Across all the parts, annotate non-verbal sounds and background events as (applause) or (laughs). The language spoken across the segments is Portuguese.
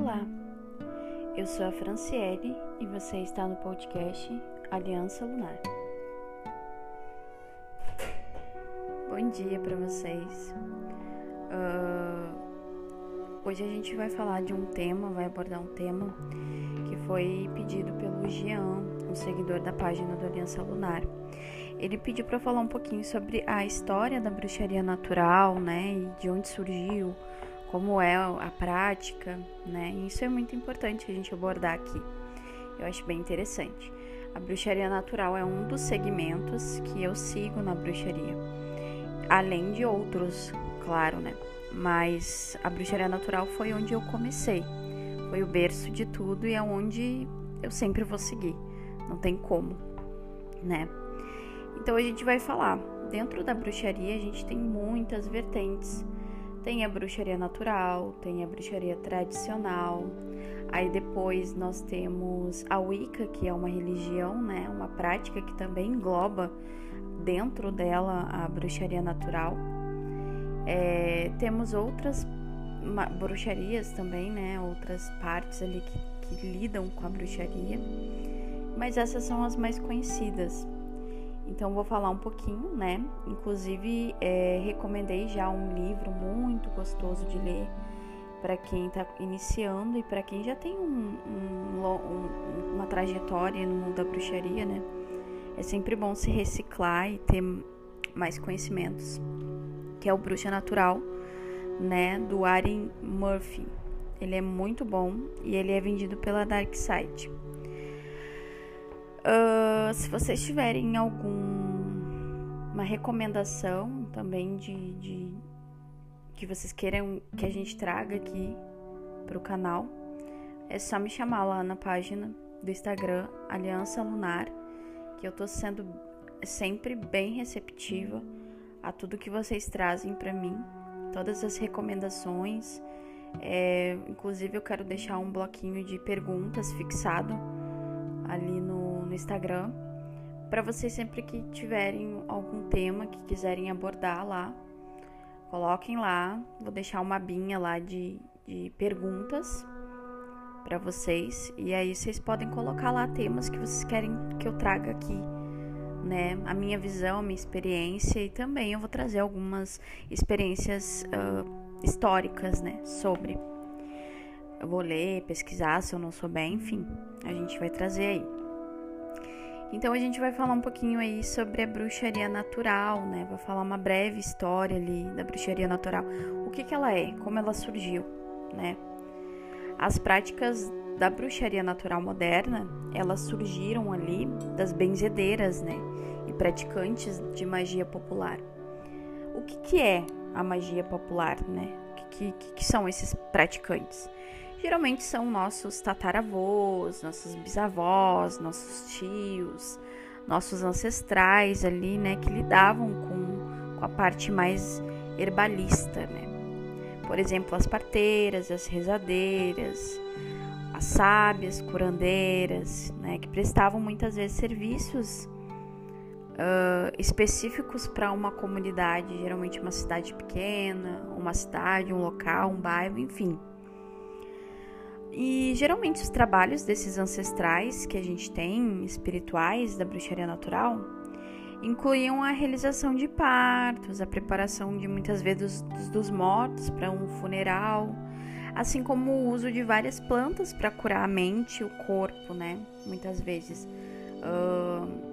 Olá, eu sou a Franciele e você está no podcast Aliança Lunar. Bom dia para vocês. Uh, hoje a gente vai falar de um tema, vai abordar um tema que foi pedido pelo Jean, um seguidor da página do Aliança Lunar. Ele pediu para falar um pouquinho sobre a história da bruxaria natural, né, e de onde surgiu como é a prática, né? Isso é muito importante a gente abordar aqui. Eu acho bem interessante. A bruxaria natural é um dos segmentos que eu sigo na bruxaria, além de outros, claro, né? Mas a bruxaria natural foi onde eu comecei, foi o berço de tudo e é onde eu sempre vou seguir, não tem como, né? Então a gente vai falar. Dentro da bruxaria a gente tem muitas vertentes tem a bruxaria natural, tem a bruxaria tradicional. Aí depois nós temos a Wicca, que é uma religião, né, uma prática que também engloba dentro dela a bruxaria natural. É, temos outras bruxarias também, né, outras partes ali que, que lidam com a bruxaria, mas essas são as mais conhecidas. Então vou falar um pouquinho, né? Inclusive é, recomendei já um livro muito gostoso de ler para quem está iniciando e para quem já tem um, um, um, uma trajetória no mundo da bruxaria, né? É sempre bom se reciclar e ter mais conhecimentos, que é o Bruxa Natural, né? Do Aaron Murphy. Ele é muito bom e ele é vendido pela Dark Side. Uh, se vocês tiverem alguma recomendação também de, de, que vocês queiram que a gente traga aqui para o canal, é só me chamar lá na página do Instagram Aliança Lunar, que eu tô sendo sempre bem receptiva a tudo que vocês trazem para mim, todas as recomendações. É, inclusive eu quero deixar um bloquinho de perguntas fixado ali no no Instagram, para vocês sempre que tiverem algum tema que quiserem abordar lá, coloquem lá. Vou deixar uma abinha lá de, de perguntas para vocês e aí vocês podem colocar lá temas que vocês querem que eu traga aqui, né? A minha visão, a minha experiência e também eu vou trazer algumas experiências uh, históricas, né? Sobre. Eu vou ler, pesquisar se eu não souber, enfim, a gente vai trazer aí. Então a gente vai falar um pouquinho aí sobre a bruxaria natural, né? Vou falar uma breve história ali da bruxaria natural. O que, que ela é, como ela surgiu, né? As práticas da bruxaria natural moderna, elas surgiram ali das benzedeiras, né? E praticantes de magia popular. O que, que é a magia popular, né? O que, que, que são esses praticantes? Geralmente são nossos tataravós, nossos bisavós, nossos tios, nossos ancestrais ali, né, que lidavam com, com a parte mais herbalista, né? Por exemplo, as parteiras, as rezadeiras, as sábias, curandeiras, né, que prestavam muitas vezes serviços uh, específicos para uma comunidade, geralmente uma cidade pequena, uma cidade, um local, um bairro, enfim. E geralmente os trabalhos desses ancestrais que a gente tem, espirituais da bruxaria natural, incluíam a realização de partos, a preparação de muitas vezes dos, dos mortos para um funeral, assim como o uso de várias plantas para curar a mente e o corpo, né? Muitas vezes. Uh,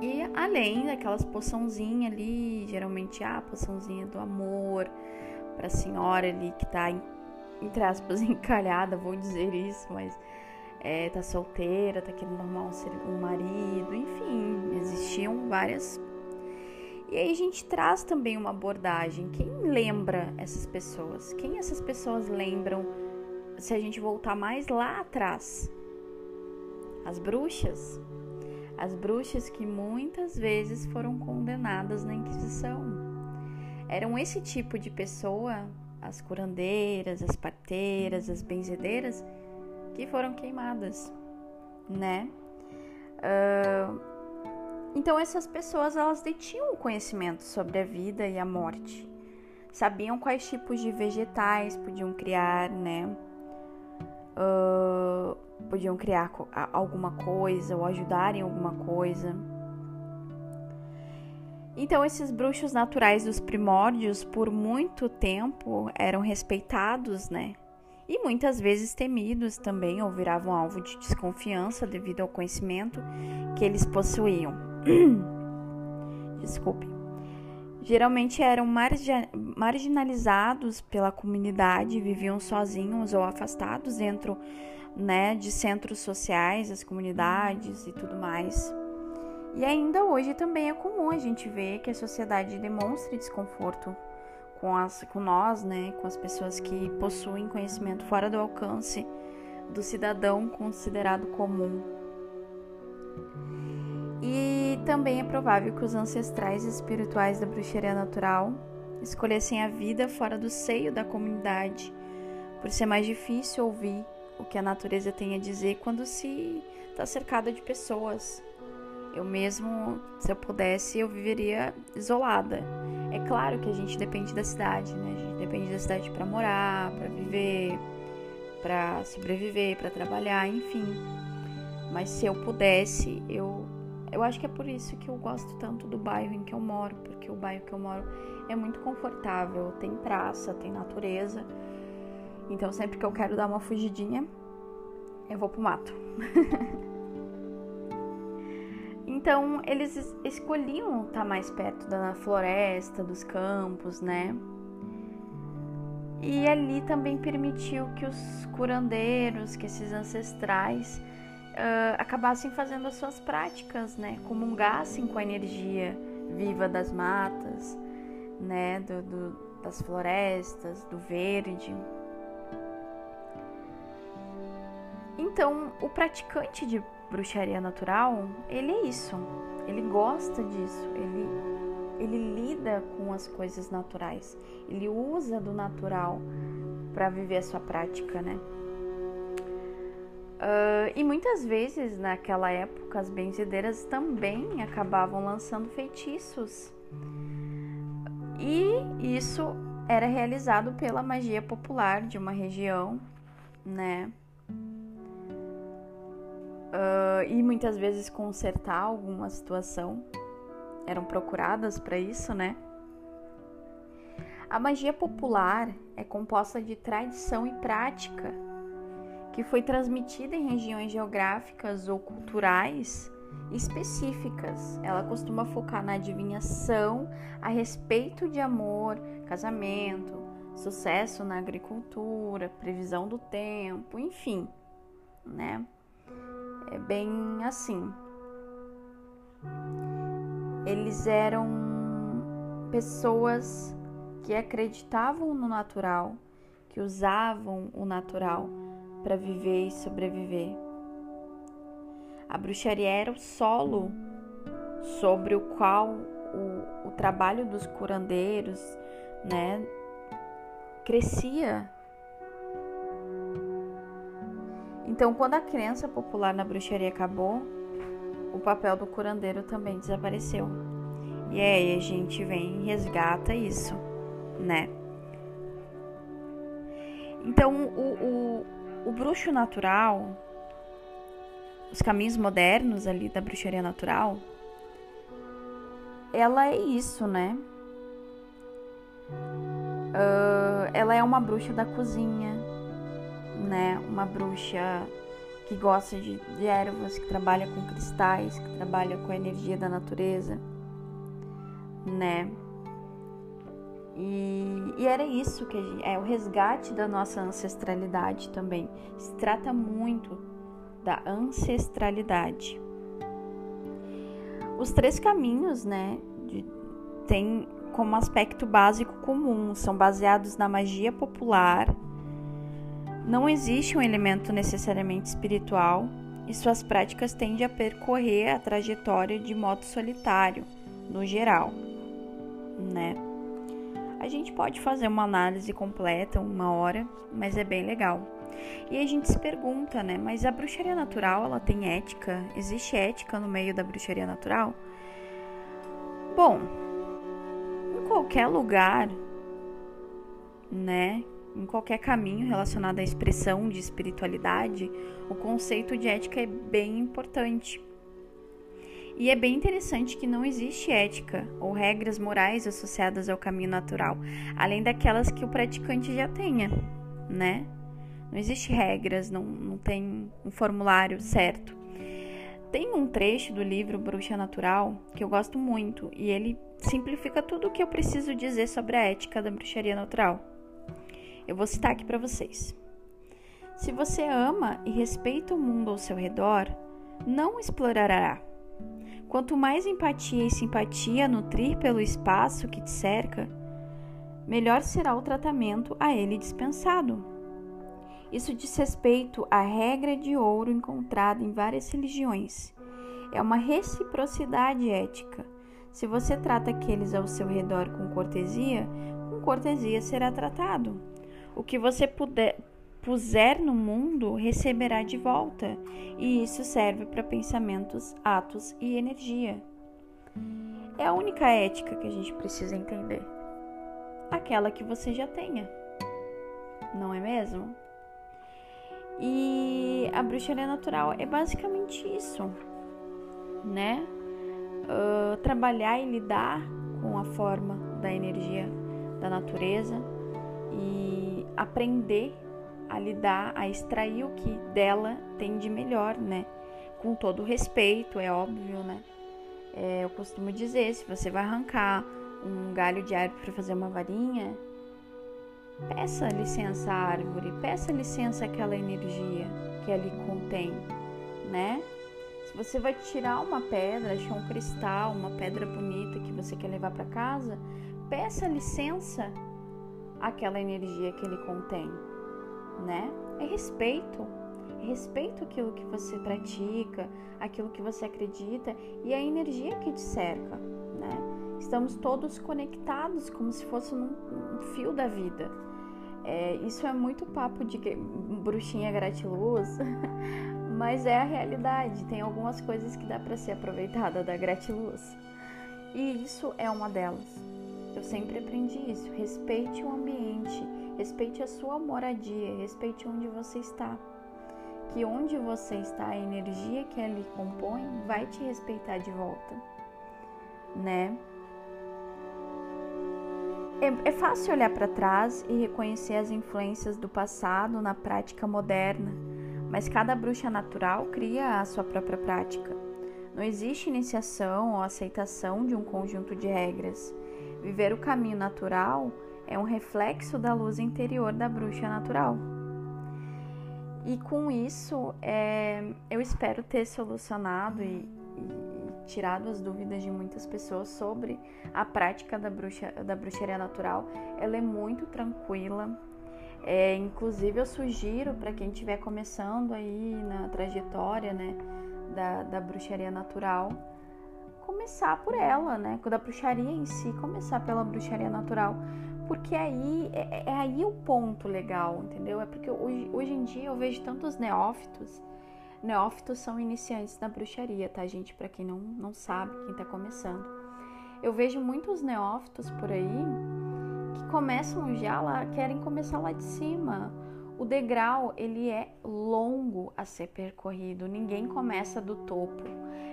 e além daquelas poçãozinhas ali, geralmente a poçãozinha do amor para a senhora ali que está entre aspas, (laughs) encalhada, vou dizer isso, mas é, tá solteira, tá querendo arrumar um, um marido, enfim, existiam várias. E aí a gente traz também uma abordagem. Quem lembra essas pessoas? Quem essas pessoas lembram se a gente voltar mais lá atrás? As bruxas. As bruxas que muitas vezes foram condenadas na Inquisição. Eram esse tipo de pessoa as curandeiras, as parteiras, as benzedeiras que foram queimadas, né? Uh, então essas pessoas elas detinham conhecimento sobre a vida e a morte, sabiam quais tipos de vegetais podiam criar, né? uh, podiam criar alguma coisa ou ajudar em alguma coisa. Então, esses bruxos naturais dos primórdios, por muito tempo, eram respeitados, né? E muitas vezes temidos também, ou viravam alvo de desconfiança devido ao conhecimento que eles possuíam. (clears throat) Desculpe. Geralmente eram marginalizados pela comunidade, viviam sozinhos ou afastados dentro né, de centros sociais, as comunidades e tudo mais. E ainda hoje também é comum a gente ver que a sociedade demonstre desconforto com, as, com nós, né, com as pessoas que possuem conhecimento fora do alcance do cidadão considerado comum. E também é provável que os ancestrais espirituais da bruxaria natural escolhessem a vida fora do seio da comunidade, por ser mais difícil ouvir o que a natureza tem a dizer quando se está cercada de pessoas eu mesmo, se eu pudesse, eu viveria isolada. É claro que a gente depende da cidade, né? A gente depende da cidade para morar, para viver, para sobreviver, para trabalhar, enfim. Mas se eu pudesse, eu eu acho que é por isso que eu gosto tanto do bairro em que eu moro, porque o bairro que eu moro é muito confortável, tem praça, tem natureza. Então sempre que eu quero dar uma fugidinha, eu vou pro mato. (laughs) Então, eles escolhiam estar mais perto da floresta, dos campos, né? E ali também permitiu que os curandeiros, que esses ancestrais, uh, acabassem fazendo as suas práticas, né? Comungassem com a energia viva das matas, né? Do, do, das florestas, do verde. Então, o praticante de bruxaria natural, ele é isso. Ele gosta disso. Ele, ele lida com as coisas naturais. Ele usa do natural para viver a sua prática, né? Uh, e muitas vezes naquela época as benzedeiras também acabavam lançando feitiços. E isso era realizado pela magia popular de uma região, né? Uh, e muitas vezes consertar alguma situação. Eram procuradas para isso, né? A magia popular é composta de tradição e prática que foi transmitida em regiões geográficas ou culturais específicas. Ela costuma focar na adivinhação a respeito de amor, casamento, sucesso na agricultura, previsão do tempo, enfim, né? É bem assim. Eles eram pessoas que acreditavam no natural, que usavam o natural para viver e sobreviver. A bruxaria era o solo sobre o qual o, o trabalho dos curandeiros, né, crescia Então, quando a crença popular na bruxaria acabou, o papel do curandeiro também desapareceu. E aí a gente vem e resgata isso, né? Então, o, o, o bruxo natural, os caminhos modernos ali da bruxaria natural, ela é isso, né? Uh, ela é uma bruxa da cozinha, né? Uma bruxa que gosta de, de ervas, que trabalha com cristais, que trabalha com a energia da natureza, né? E, e, era isso que gente, é o resgate da nossa ancestralidade também. Se trata muito da ancestralidade. Os três caminhos, né, de, tem como aspecto básico comum, são baseados na magia popular, não existe um elemento necessariamente espiritual e suas práticas tendem a percorrer a trajetória de modo solitário, no geral, né? A gente pode fazer uma análise completa, uma hora, mas é bem legal. E a gente se pergunta, né? Mas a bruxaria natural, ela tem ética? Existe ética no meio da bruxaria natural? Bom, em qualquer lugar, né, em qualquer caminho relacionado à expressão de espiritualidade, o conceito de ética é bem importante. E é bem interessante que não existe ética ou regras morais associadas ao caminho natural, além daquelas que o praticante já tenha, né? Não existe regras, não, não tem um formulário certo. Tem um trecho do livro Bruxa Natural que eu gosto muito e ele simplifica tudo o que eu preciso dizer sobre a ética da bruxaria natural. Eu vou citar aqui para vocês. Se você ama e respeita o mundo ao seu redor, não explorará. Quanto mais empatia e simpatia nutrir pelo espaço que te cerca, melhor será o tratamento a ele dispensado. Isso diz respeito à regra de ouro encontrada em várias religiões. É uma reciprocidade ética. Se você trata aqueles ao seu redor com cortesia, com cortesia será tratado. O que você puder, puser no mundo receberá de volta, e isso serve para pensamentos, atos e energia. É a única ética que a gente precisa entender. Aquela que você já tenha. Não é mesmo? E a bruxaria natural é basicamente isso, né? Uh, trabalhar e lidar com a forma da energia da natureza e aprender a lidar, a extrair o que dela tem de melhor, né? Com todo respeito, é óbvio, né? É, eu costumo dizer, se você vai arrancar um galho de árvore para fazer uma varinha, Peça licença à árvore, peça licença àquela energia que ali contém, né? Se você vai tirar uma pedra, achar um cristal, uma pedra bonita que você quer levar para casa, peça licença àquela energia que ele contém, né? É respeito. É respeito aquilo que você pratica, aquilo que você acredita e a energia que te cerca, né? Estamos todos conectados como se fosse um, fio da vida. É, isso é muito papo de bruxinha gratiluz, (laughs) mas é a realidade. Tem algumas coisas que dá para ser aproveitada da gratiluz. E isso é uma delas. Eu sempre aprendi isso. Respeite o ambiente, respeite a sua moradia, respeite onde você está. Que onde você está, a energia que ali compõe vai te respeitar de volta, né? É, é fácil olhar para trás e reconhecer as influências do passado na prática moderna, mas cada bruxa natural cria a sua própria prática. Não existe iniciação ou aceitação de um conjunto de regras. Viver o caminho natural é um reflexo da luz interior da bruxa natural. E com isso, é, eu espero ter solucionado e, tirado as dúvidas de muitas pessoas sobre a prática da, bruxa, da bruxaria natural. Ela é muito tranquila. É, inclusive, eu sugiro para quem estiver começando aí na trajetória né, da, da bruxaria natural, começar por ela, né? Da bruxaria em si, começar pela bruxaria natural. Porque aí é, é aí o ponto legal, entendeu? É porque hoje, hoje em dia eu vejo tantos neófitos Neófitos são iniciantes na bruxaria, tá, gente? Para quem não, não sabe, quem tá começando. Eu vejo muitos neófitos por aí que começam já lá, querem começar lá de cima. O degrau, ele é longo a ser percorrido. Ninguém começa do topo.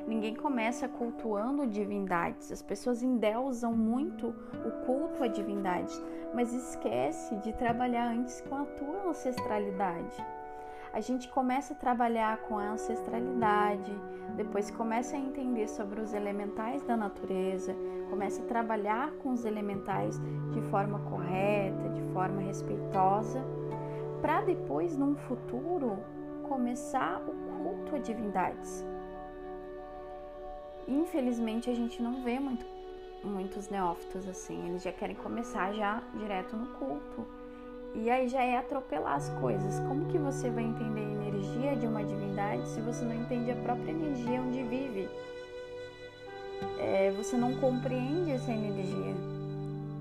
Ninguém começa cultuando divindades. As pessoas endeusam muito o culto a divindades, mas esquece de trabalhar antes com a tua ancestralidade a gente começa a trabalhar com a ancestralidade, depois começa a entender sobre os elementais da natureza, começa a trabalhar com os elementais de forma correta, de forma respeitosa, para depois, num futuro, começar o culto a divindades. Infelizmente, a gente não vê muito, muitos neófitos assim, eles já querem começar já direto no culto e aí já é atropelar as coisas. Como que você vai entender a energia de uma divindade se você não entende a própria energia onde vive? É, você não compreende essa energia.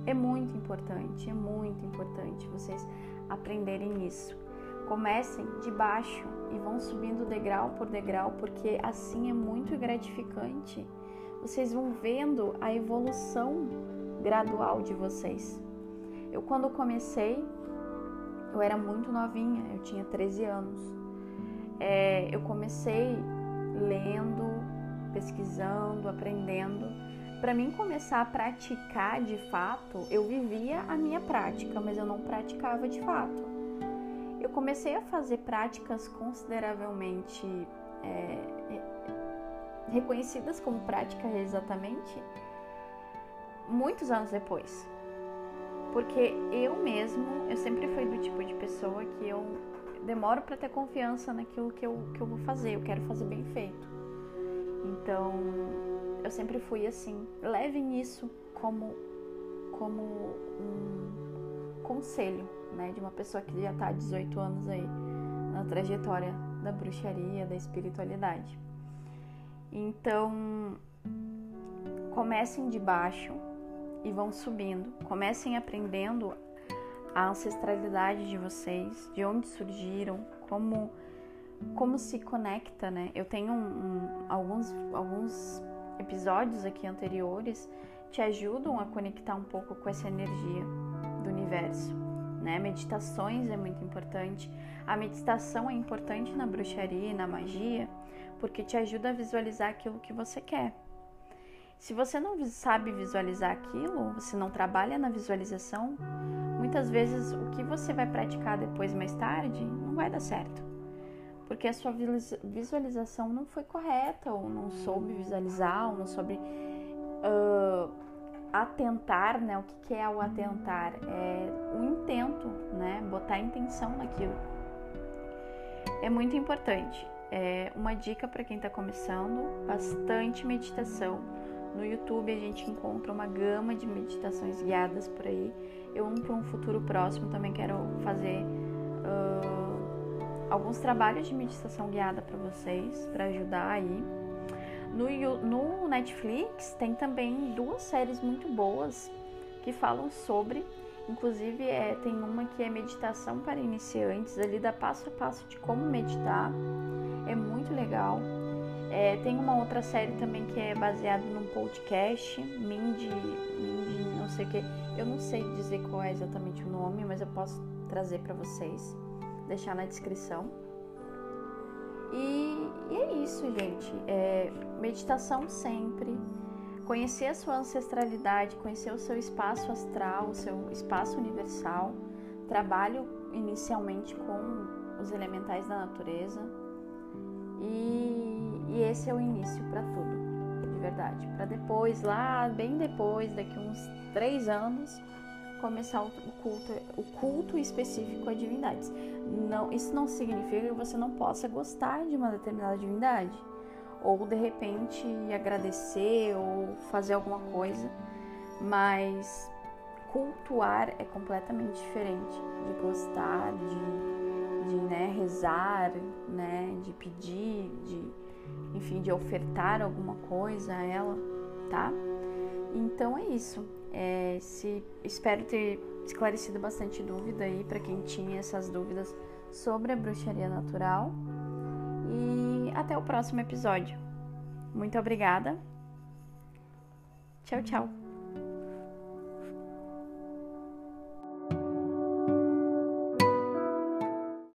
É muito importante, é muito importante vocês aprenderem isso. Comecem de baixo e vão subindo degrau por degrau, porque assim é muito gratificante. Vocês vão vendo a evolução gradual de vocês. Eu, quando comecei, eu era muito novinha, eu tinha 13 anos. É, eu comecei lendo, pesquisando, aprendendo. Para mim começar a praticar de fato, eu vivia a minha prática, mas eu não praticava de fato. Eu comecei a fazer práticas consideravelmente é, reconhecidas como prática exatamente muitos anos depois. Porque eu mesmo, eu sempre fui do tipo de pessoa que eu demoro para ter confiança naquilo que eu, que eu vou fazer, eu quero fazer bem feito. Então, eu sempre fui assim. Levem isso como, como um conselho, né, de uma pessoa que já está há 18 anos aí na trajetória da bruxaria, da espiritualidade. Então, comecem de baixo e vão subindo. Comecem aprendendo a ancestralidade de vocês, de onde surgiram, como como se conecta, né? Eu tenho um, um, alguns alguns episódios aqui anteriores te ajudam a conectar um pouco com essa energia do universo, né? Meditações é muito importante. A meditação é importante na bruxaria e na magia porque te ajuda a visualizar aquilo que você quer. Se você não sabe visualizar aquilo, você não trabalha na visualização, muitas vezes o que você vai praticar depois, mais tarde, não vai dar certo. Porque a sua visualização não foi correta, ou não soube visualizar, ou não soube uh, atentar, né? O que é o atentar? É o intento, né? Botar intenção naquilo. É muito importante. É uma dica para quem está começando: bastante meditação. No YouTube a gente encontra uma gama de meditações guiadas por aí. Eu, para um futuro próximo, também quero fazer alguns trabalhos de meditação guiada para vocês, para ajudar aí. No, no Netflix tem também duas séries muito boas que falam sobre Inclusive, é, tem uma que é meditação para iniciantes, ali dá passo a passo de como meditar. É muito legal. É, tem uma outra série também que é baseada num podcast, Mindy, Mindy não sei o que. Eu não sei dizer qual é exatamente o nome, mas eu posso trazer para vocês, deixar na descrição. E, e é isso, gente. É, meditação sempre conhecer a sua ancestralidade, conhecer o seu espaço astral, o seu espaço universal. Trabalho inicialmente com os elementais da natureza e, e esse é o início para tudo, de verdade. Para depois, lá bem depois, daqui uns três anos, começar o culto, o culto específico a divindades. Não, isso não significa que você não possa gostar de uma determinada divindade ou de repente agradecer ou fazer alguma coisa, mas cultuar é completamente diferente de gostar, de, de né, rezar, né, de pedir, de enfim, de ofertar alguma coisa a ela, tá? Então é isso. É, se, espero ter esclarecido bastante dúvida aí para quem tinha essas dúvidas sobre a bruxaria natural. E até o próximo episódio. Muito obrigada. Tchau, tchau.